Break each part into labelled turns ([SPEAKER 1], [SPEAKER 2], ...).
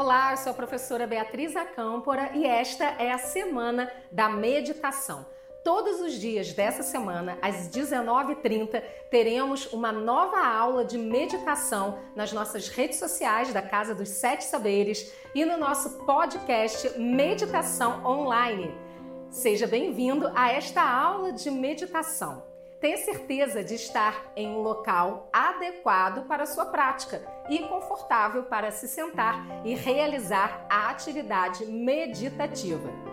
[SPEAKER 1] Olá, eu sou a professora Beatriz Acâmpora e esta é a semana da meditação. Todos os dias dessa semana, às 19h30, teremos uma nova aula de meditação nas nossas redes sociais da Casa dos Sete Saberes e no nosso podcast Meditação Online. Seja bem-vindo a esta aula de meditação. Tenha certeza de estar em um local adequado para sua prática e confortável para se sentar e realizar a atividade meditativa.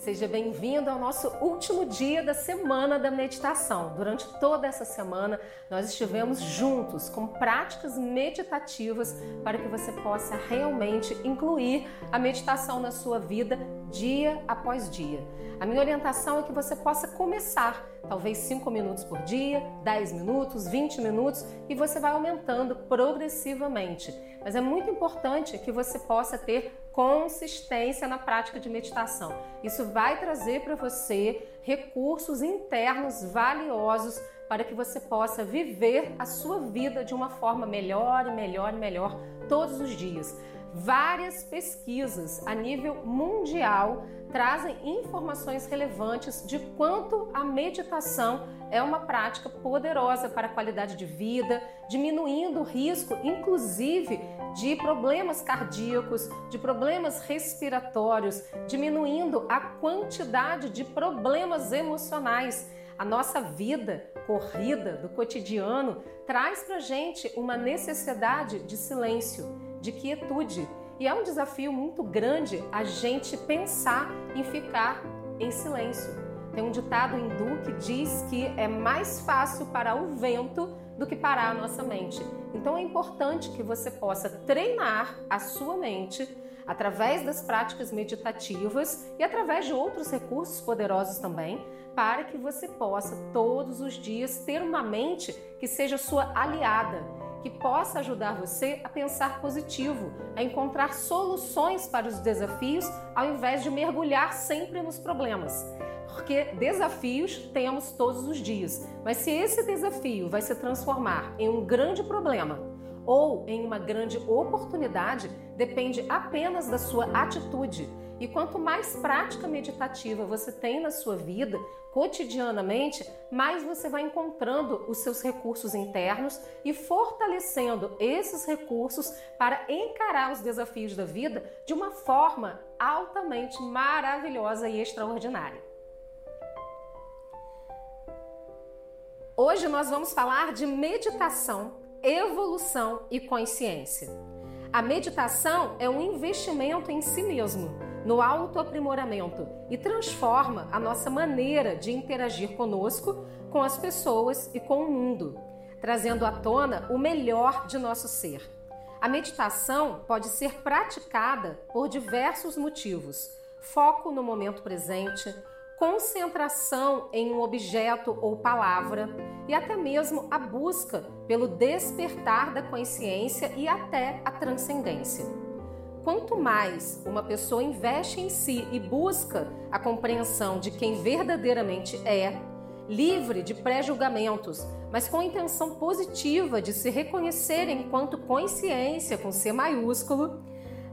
[SPEAKER 1] Seja bem-vindo ao nosso último dia da semana da meditação. Durante toda essa semana, nós estivemos juntos com práticas meditativas para que você possa realmente incluir a meditação na sua vida dia após dia. A minha orientação é que você possa começar, talvez 5 minutos por dia, 10 minutos, 20 minutos, e você vai aumentando progressivamente. Mas é muito importante que você possa ter consistência na prática de meditação. Isso vai trazer para você recursos internos valiosos para que você possa viver a sua vida de uma forma melhor e melhor e melhor todos os dias. Várias pesquisas a nível mundial trazem informações relevantes de quanto a meditação é uma prática poderosa para a qualidade de vida, diminuindo o risco, inclusive, de problemas cardíacos, de problemas respiratórios, diminuindo a quantidade de problemas emocionais. A nossa vida corrida do cotidiano traz para gente uma necessidade de silêncio, de quietude. E é um desafio muito grande a gente pensar em ficar em silêncio. Tem um ditado hindu que diz que é mais fácil parar o vento do que parar a nossa mente. Então é importante que você possa treinar a sua mente através das práticas meditativas e através de outros recursos poderosos também, para que você possa todos os dias ter uma mente que seja sua aliada, que possa ajudar você a pensar positivo, a encontrar soluções para os desafios, ao invés de mergulhar sempre nos problemas. Porque desafios temos todos os dias, mas se esse desafio vai se transformar em um grande problema ou em uma grande oportunidade, depende apenas da sua atitude. E quanto mais prática meditativa você tem na sua vida, cotidianamente, mais você vai encontrando os seus recursos internos e fortalecendo esses recursos para encarar os desafios da vida de uma forma altamente maravilhosa e extraordinária. Hoje nós vamos falar de meditação, evolução e consciência. A meditação é um investimento em si mesmo, no autoaprimoramento e transforma a nossa maneira de interagir conosco, com as pessoas e com o mundo, trazendo à tona o melhor de nosso ser. A meditação pode ser praticada por diversos motivos: foco no momento presente, concentração em um objeto ou palavra e até mesmo a busca pelo despertar da consciência e até a transcendência. Quanto mais uma pessoa investe em si e busca a compreensão de quem verdadeiramente é, livre de pré-julgamentos, mas com a intenção positiva de se reconhecer enquanto consciência com C maiúsculo,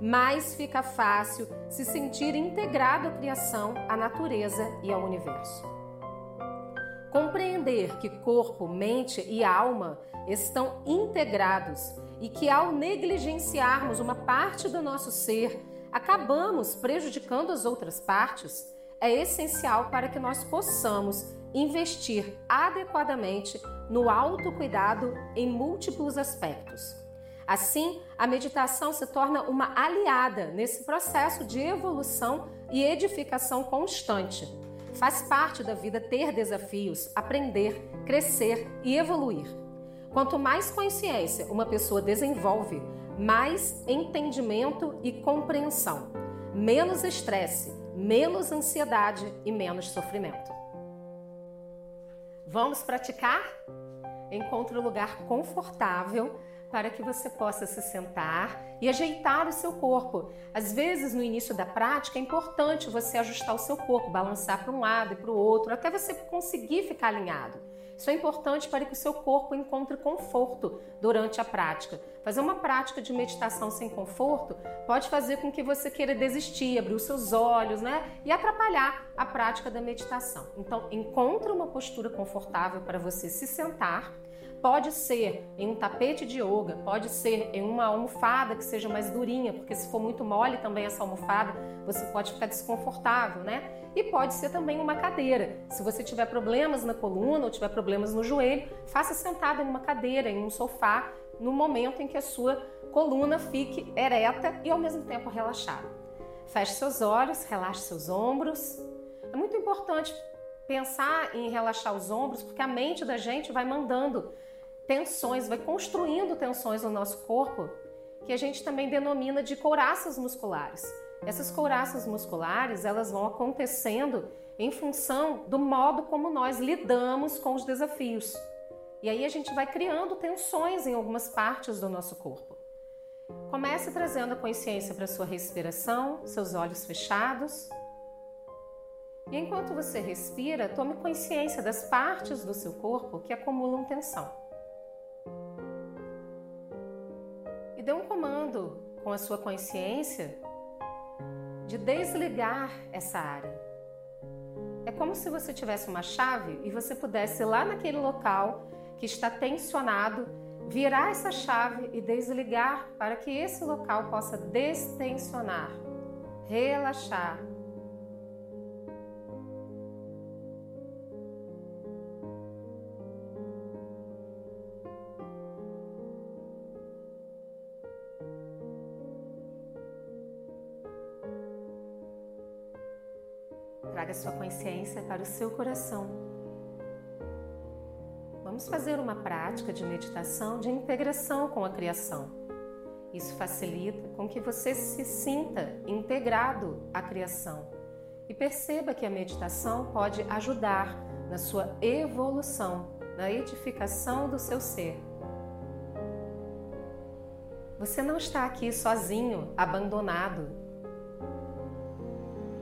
[SPEAKER 1] mais fica fácil se sentir integrado à criação, à natureza e ao universo. Compreender que corpo, mente e alma estão integrados e que ao negligenciarmos uma parte do nosso ser, acabamos prejudicando as outras partes, é essencial para que nós possamos investir adequadamente no autocuidado em múltiplos aspectos. Assim, a meditação se torna uma aliada nesse processo de evolução e edificação constante. Faz parte da vida ter desafios, aprender, crescer e evoluir. Quanto mais consciência uma pessoa desenvolve, mais entendimento e compreensão, menos estresse, menos ansiedade e menos sofrimento. Vamos praticar? Encontre um lugar confortável para que você possa se sentar e ajeitar o seu corpo. Às vezes, no início da prática, é importante você ajustar o seu corpo, balançar para um lado e para o outro, até você conseguir ficar alinhado. Isso é importante para que o seu corpo encontre conforto durante a prática. Fazer uma prática de meditação sem conforto pode fazer com que você queira desistir, abrir os seus olhos, né? E atrapalhar a prática da meditação. Então, encontre uma postura confortável para você se sentar Pode ser em um tapete de yoga, pode ser em uma almofada que seja mais durinha, porque se for muito mole também essa almofada, você pode ficar desconfortável, né? E pode ser também uma cadeira. Se você tiver problemas na coluna ou tiver problemas no joelho, faça sentado em uma cadeira, em um sofá, no momento em que a sua coluna fique ereta e ao mesmo tempo relaxada. Feche seus olhos, relaxe seus ombros. É muito importante pensar em relaxar os ombros, porque a mente da gente vai mandando tensões, vai construindo tensões no nosso corpo, que a gente também denomina de couraças musculares. Essas couraças musculares, elas vão acontecendo em função do modo como nós lidamos com os desafios. E aí a gente vai criando tensões em algumas partes do nosso corpo. Comece trazendo a consciência para sua respiração, seus olhos fechados. E enquanto você respira, tome consciência das partes do seu corpo que acumulam tensão. Com a sua consciência de desligar essa área. É como se você tivesse uma chave e você pudesse lá naquele local que está tensionado, virar essa chave e desligar para que esse local possa destensionar, relaxar, sua consciência para o seu coração. Vamos fazer uma prática de meditação de integração com a criação. Isso facilita com que você se sinta integrado à criação e perceba que a meditação pode ajudar na sua evolução, na edificação do seu ser. Você não está aqui sozinho, abandonado,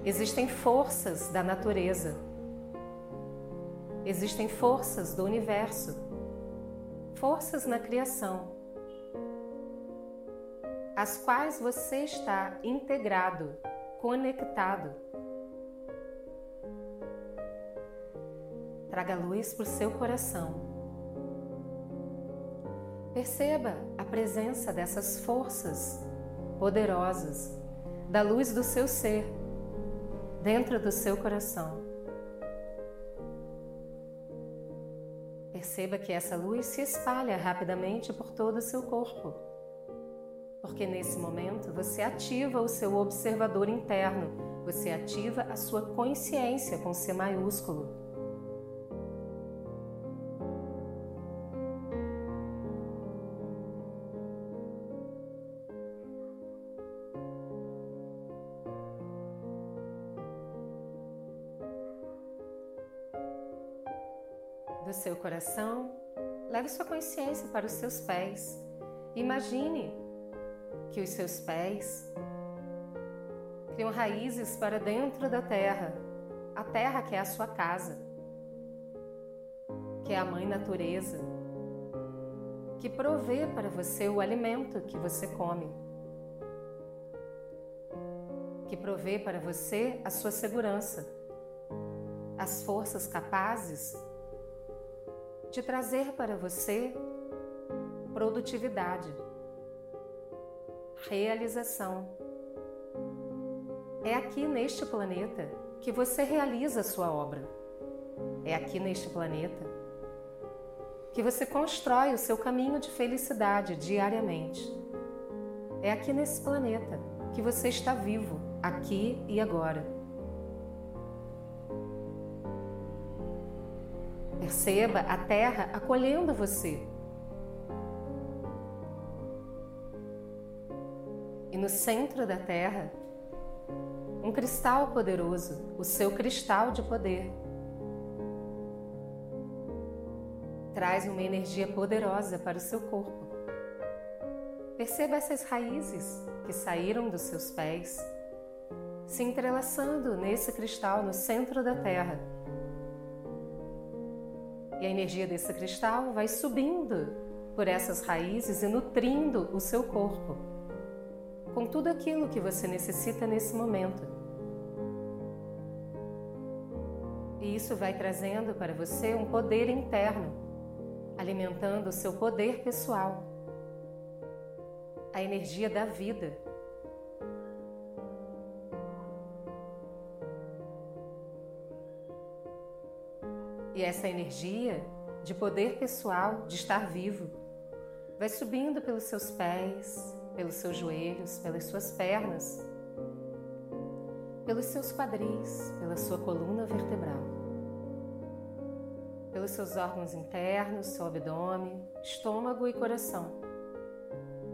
[SPEAKER 1] Existem forças da natureza, existem forças do universo, forças na criação, às quais você está integrado, conectado. Traga luz para o seu coração. Perceba a presença dessas forças poderosas, da luz do seu ser dentro do seu coração. Perceba que essa luz se espalha rapidamente por todo o seu corpo, porque nesse momento você ativa o seu observador interno, você ativa a sua consciência com C maiúsculo. Do seu coração, leve sua consciência para os seus pés. Imagine que os seus pés criam raízes para dentro da terra, a terra que é a sua casa, que é a mãe natureza, que provê para você o alimento que você come, que provê para você a sua segurança, as forças capazes de trazer para você produtividade, realização. É aqui neste planeta que você realiza a sua obra. É aqui neste planeta que você constrói o seu caminho de felicidade diariamente. É aqui nesse planeta que você está vivo, aqui e agora. Perceba a terra acolhendo você. E no centro da terra, um cristal poderoso, o seu cristal de poder. Traz uma energia poderosa para o seu corpo. Perceba essas raízes que saíram dos seus pés, se entrelaçando nesse cristal no centro da Terra. E a energia desse cristal vai subindo por essas raízes e nutrindo o seu corpo com tudo aquilo que você necessita nesse momento. E isso vai trazendo para você um poder interno, alimentando o seu poder pessoal, a energia da vida. Essa energia de poder pessoal, de estar vivo, vai subindo pelos seus pés, pelos seus joelhos, pelas suas pernas, pelos seus quadris, pela sua coluna vertebral, pelos seus órgãos internos, seu abdômen, estômago e coração,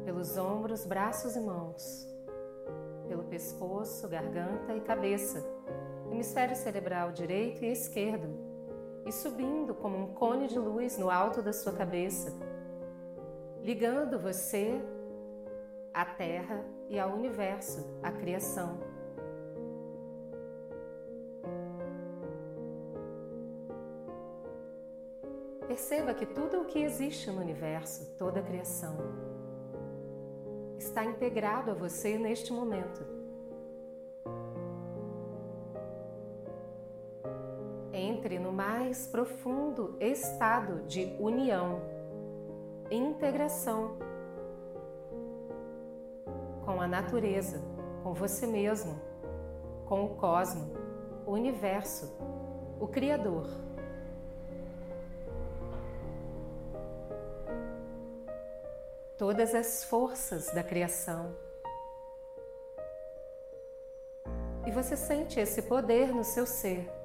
[SPEAKER 1] pelos ombros, braços e mãos, pelo pescoço, garganta e cabeça, hemisfério cerebral direito e esquerdo, e subindo como um cone de luz no alto da sua cabeça, ligando você à Terra e ao universo, à criação. Perceba que tudo o que existe no universo, toda a criação, está integrado a você neste momento. Entre no mais profundo estado de união, integração com a natureza, com você mesmo, com o cosmo, o universo, o Criador. Todas as forças da criação. E você sente esse poder no seu ser.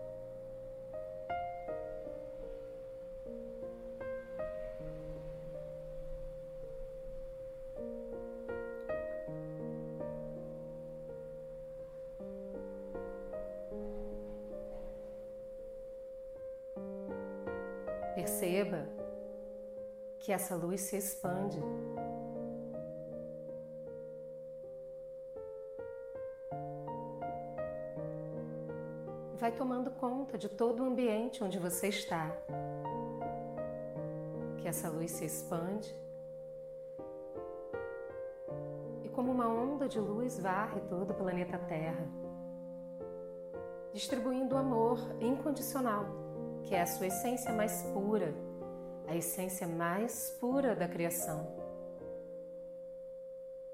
[SPEAKER 1] Que essa luz se expande. Vai tomando conta de todo o ambiente onde você está. Que essa luz se expande e, como uma onda de luz, varre todo o planeta Terra, distribuindo amor incondicional que é a sua essência mais pura, a essência mais pura da criação.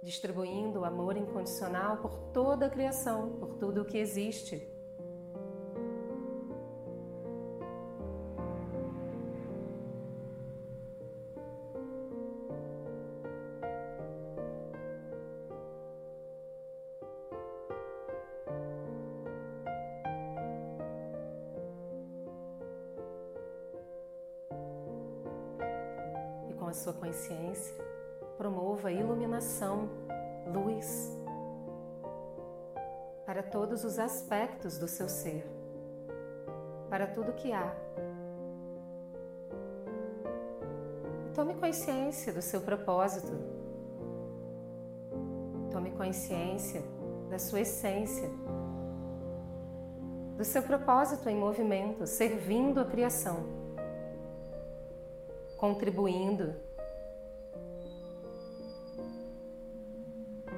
[SPEAKER 1] Distribuindo o amor incondicional por toda a criação, por tudo o que existe. A sua consciência, promova iluminação, luz para todos os aspectos do seu ser, para tudo que há. Tome consciência do seu propósito. Tome consciência da sua essência, do seu propósito em movimento, servindo a criação contribuindo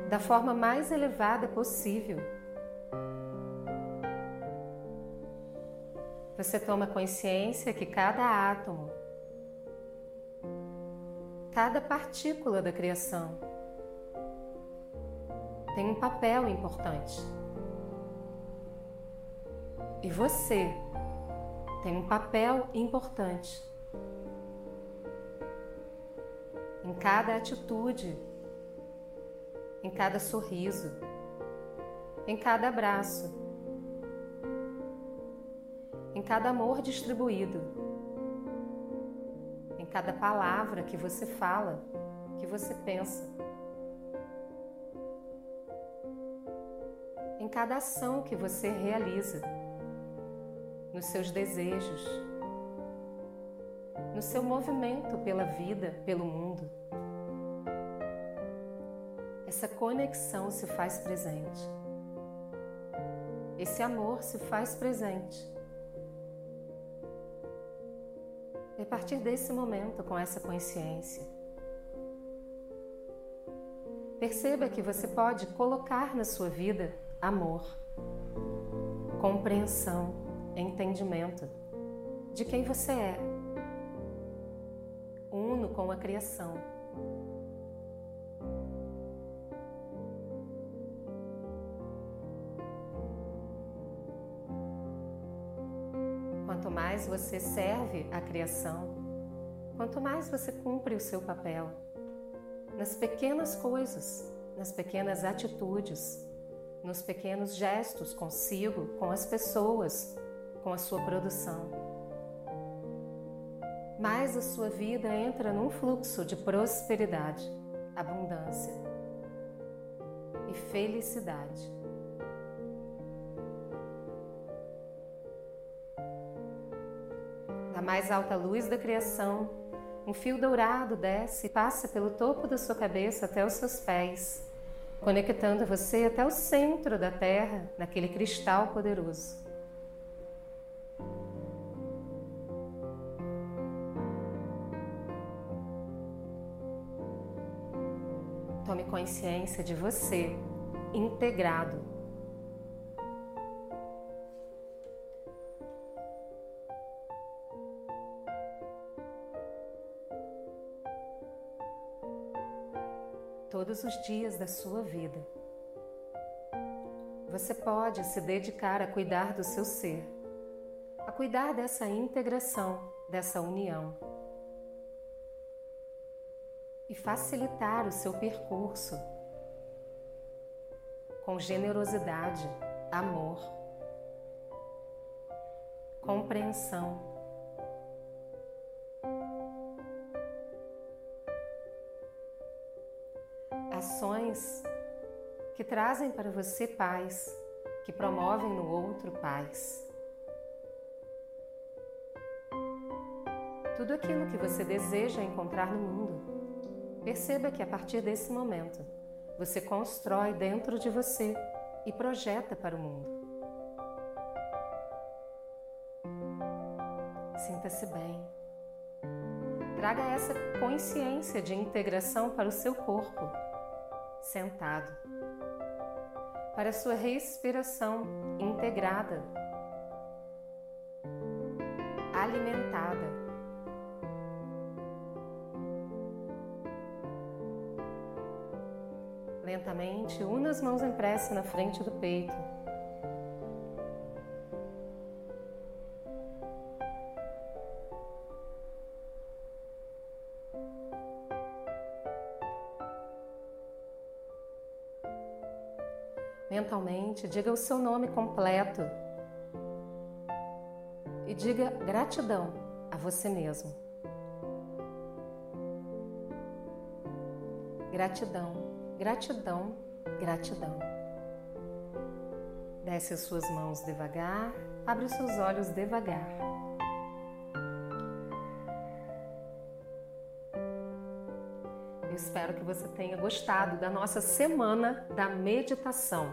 [SPEAKER 1] da forma mais elevada possível. Você toma consciência que cada átomo, cada partícula da criação tem um papel importante. E você tem um papel importante. Cada atitude, em cada sorriso, em cada abraço, em cada amor distribuído, em cada palavra que você fala, que você pensa, em cada ação que você realiza, nos seus desejos no seu movimento pela vida, pelo mundo. Essa conexão se faz presente. Esse amor se faz presente. E a partir desse momento, com essa consciência, perceba que você pode colocar na sua vida amor, compreensão, entendimento de quem você é, uno com a criação. Mais você serve a criação, quanto mais você cumpre o seu papel, nas pequenas coisas, nas pequenas atitudes, nos pequenos gestos consigo, com as pessoas, com a sua produção. Mais a sua vida entra num fluxo de prosperidade, abundância e felicidade. Mais alta luz da criação, um fio dourado desce e passa pelo topo da sua cabeça até os seus pés, conectando você até o centro da Terra, naquele cristal poderoso. Tome consciência de você integrado todos os dias da sua vida. Você pode se dedicar a cuidar do seu ser, a cuidar dessa integração, dessa união e facilitar o seu percurso com generosidade, amor, compreensão ações que trazem para você paz, que promovem no outro paz. Tudo aquilo que você deseja encontrar no mundo, perceba que a partir desse momento você constrói dentro de você e projeta para o mundo. Sinta-se bem. Traga essa consciência de integração para o seu corpo sentado, para sua respiração integrada, alimentada. Lentamente, una as mãos em na frente do peito. Mentalmente, diga o seu nome completo e diga gratidão a você mesmo. Gratidão, gratidão, gratidão. Desce as suas mãos devagar, abre os seus olhos devagar. Eu espero que você tenha gostado da nossa semana da meditação.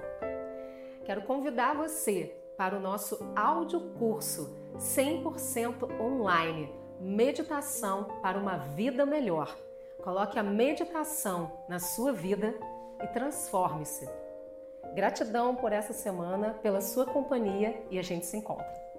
[SPEAKER 1] Quero convidar você para o nosso áudio curso 100% online Meditação para uma vida melhor. Coloque a meditação na sua vida e transforme-se. Gratidão por essa semana, pela sua companhia e a gente se encontra.